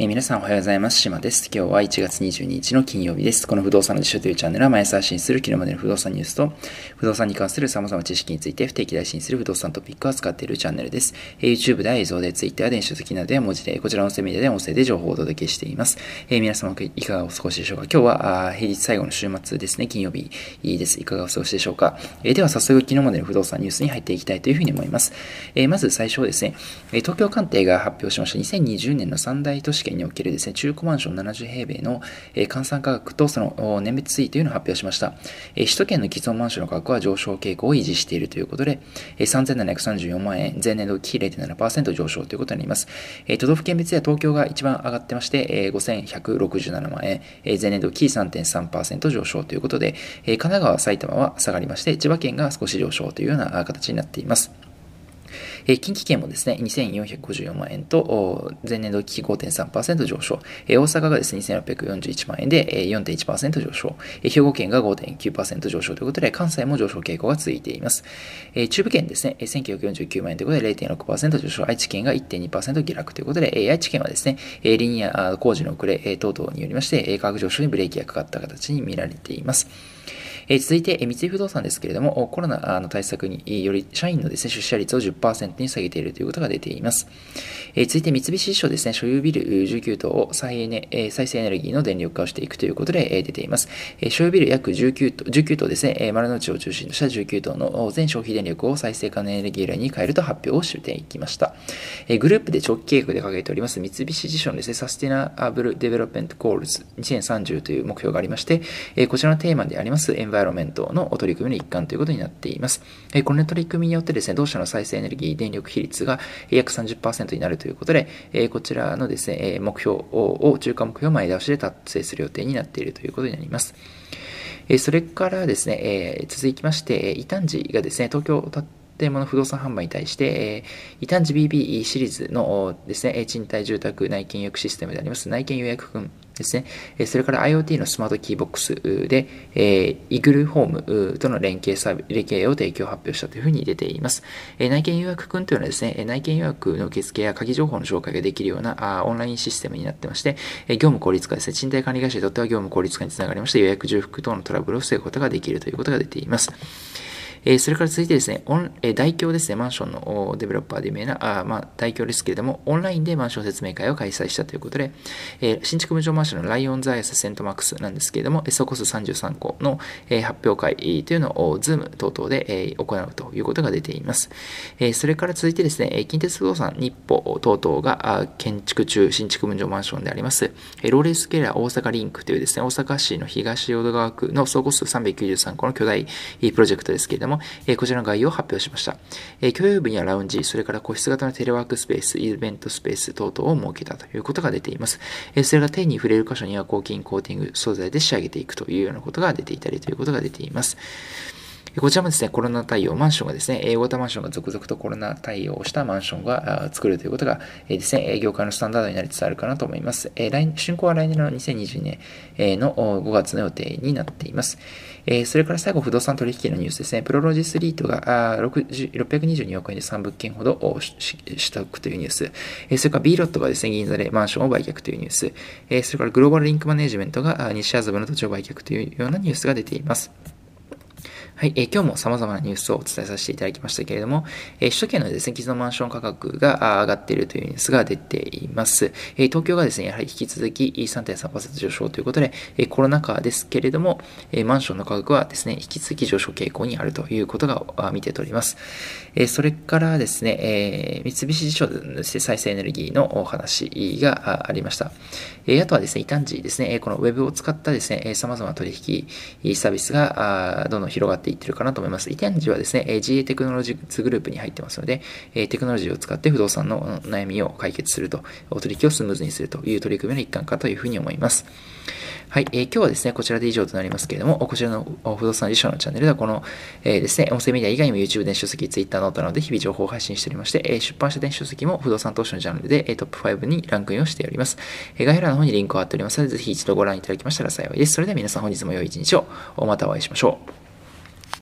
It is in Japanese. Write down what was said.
えー、皆さんおはようございます。島です。今日は1月22日の金曜日です。この不動産の辞書というチャンネルは毎朝発信する昨日までの不動産ニュースと不動産に関する様々な知識について不定期配信する不動産トピックを扱っているチャンネルです。えー、YouTube では映像で Twitter 電子書籍などで文字でこちらの音声メディアで音声で情報をお届けしています。えー、皆様いかがお過ごしでしょうか？今日は平日最後の週末ですね。金曜日です。いかがお過ごしでしょうか、えでは早速昨日までの不動産ニュースに入っていきたいというふうに思います。えまず最初ですね、東京官邸が発表しました2020年の三大都市圏におけるですね、中古マンション70平米の、え換算価格とその年別推移というのを発表しました。え首都圏の既存マンションの価格は上昇傾向を維持しているということで、え3734万円、前年度比0.7%上昇ということになります。え都道府県別では東京が一番上がってまして、え5167万円、え前年度比3.3%上昇ということで、え神奈川、埼玉は下がりまして、千葉県が少し上昇というような形になっています。え近畿圏もですね、2454万円と、前年度期5.3%上昇、え大阪がですね、2641万円で、え4.1%上昇、え兵庫県が5.9%上昇ということで、関西も上昇傾向が続いています。え中部圏ですね、1949万円ということで0.6%上昇、愛知県が1.2%下落ということで、え愛知県はですね、えリニア工事の遅れ、等々によりまして、価格上昇にブレーキがかかった形に見られています。え続いて、三井不動産ですけれども、コロナの対策により、社員のですね、出社率を10%に下げているということが出ています。え続いて、三菱地所ですね、所有ビル19棟を再エネ、再生エネルギーの電力化をしていくということで、え出ています。え所有ビル約19棟、19棟ですね、え丸の内を中心とした19棟の全消費電力を再生可能エネルギー由来に変えると発表をしていきました。えグループで長期計画で掲げております三菱地所のですね、 Sustainable Development Goals 2030という目標がありまして、えこちらのテーマであります Environment の取り組みの一環ということになっています。えこの取り組みによってですね、同社の再生エネルギー電力比率が約30%になるということで、えこちらのですね、目標を、中間目標を前倒しで達成する予定になっているということになります。それからですね、え続きまして、異端児がですね、東京建物不動産販売に対してえ、異端児 BB シリーズのですね、賃貸住宅内見予約システムであります内見予約君ですね。それから IoT のスマートキーボックスで、えー、イグルホームとの連携サービス連携を提供発表したというふうに出ています。え内見予約君というのはですね、内見予約の受付や鍵情報の紹介ができるようなあオンラインシステムになってまして、え業務効率化ですね、賃貸管理会社にとっては業務効率化につながりまして予約重複等のトラブルを防ぐことができるということが出ています。え、それから続いてですね、オンえ、大京ですね、マンションのデベロッパーで有名な、あまあ、大京ですけれども、オンラインでマンション説明会を開催したということで、え、新築分譲マンションのライオンザイスセントマックスなんですけれども、総戸数33戸の、え、発表会というのを Zoom 等々で、え、行うということが出ています。え、それから続いてですね、近鉄不動産 NIPPO 等々が建築中、新築分譲マンションであります、えー、ローレルスクエア OSAKA LINK というですね、大阪市の東淀川区の総戸数393戸の巨大プロジェクトですけれども、もえ、こちらの概要を発表しました。え、共有部にはラウンジ、それから個室型のテレワークスペース、イベントスペース等々を設けたということが出ています。え、それが手に触れる箇所には抗菌コーティング素材で仕上げていくというようなことが出ていたりということが出ています。こちらもですね、コロナ対応、マンションがですね、大型マンションが続々とコロナ対応したマンションが作るということが、えですね、業界のスタンダードになりつつあるかなと思います。え来竣工は来年の2022年の5月の予定になっています。えそれから最後、不動産取引のニュースですね。プロロジスリートが622億円で3物件ほど取得というニュース。えそれから B ロットがですね、銀座でマンションを売却というニュース。えそれからグローバルリンクマネジメントが西麻布の土地を売却というようなニュースが出ています。はい、えー、今日も様々なニュースをお伝えさせていただきましたけれども、えー、首都圏のですね、既存マンション価格が上がっているというニュースが出ています。えー、東京がですね、やはり引き続き3.3%上昇ということで、えー、コロナ禍ですけれども、えー、マンションの価格はですね、引き続き上昇傾向にあるということが見て取れます。えー、それからですね、えー、三菱地所ので、再生エネルギーのお話がありました。えー、あとはですね、異端児ですね、このウェブを使ったですね、様々な取引サービスがどんどん広がってっていってるかなと思います。イテンジはですね、GA テクノロジーズグループに入ってますので、テクノロジーを使って不動産の悩みを解決すると、お取引をスムーズにするという取り組みの一環かというふうに思います。はい、えー、今日はですね、こちらで以上となりますけれども、こちらの不動産辞書のチャンネルでは、この、えー、ですね、音声メディア以外にも YouTube 電子書籍、Twitter ノートなどで日々情報を配信しておりまして、えー、出版した電子書籍も不動産投資のジャンルで、えー、トップ5にランクインをしております。えー、概要欄の方にリンクを貼っておりますので、ぜひ一度ご覧いただきましたら幸いです。それでは皆さん本日も良い一日を、またお会いしましょう。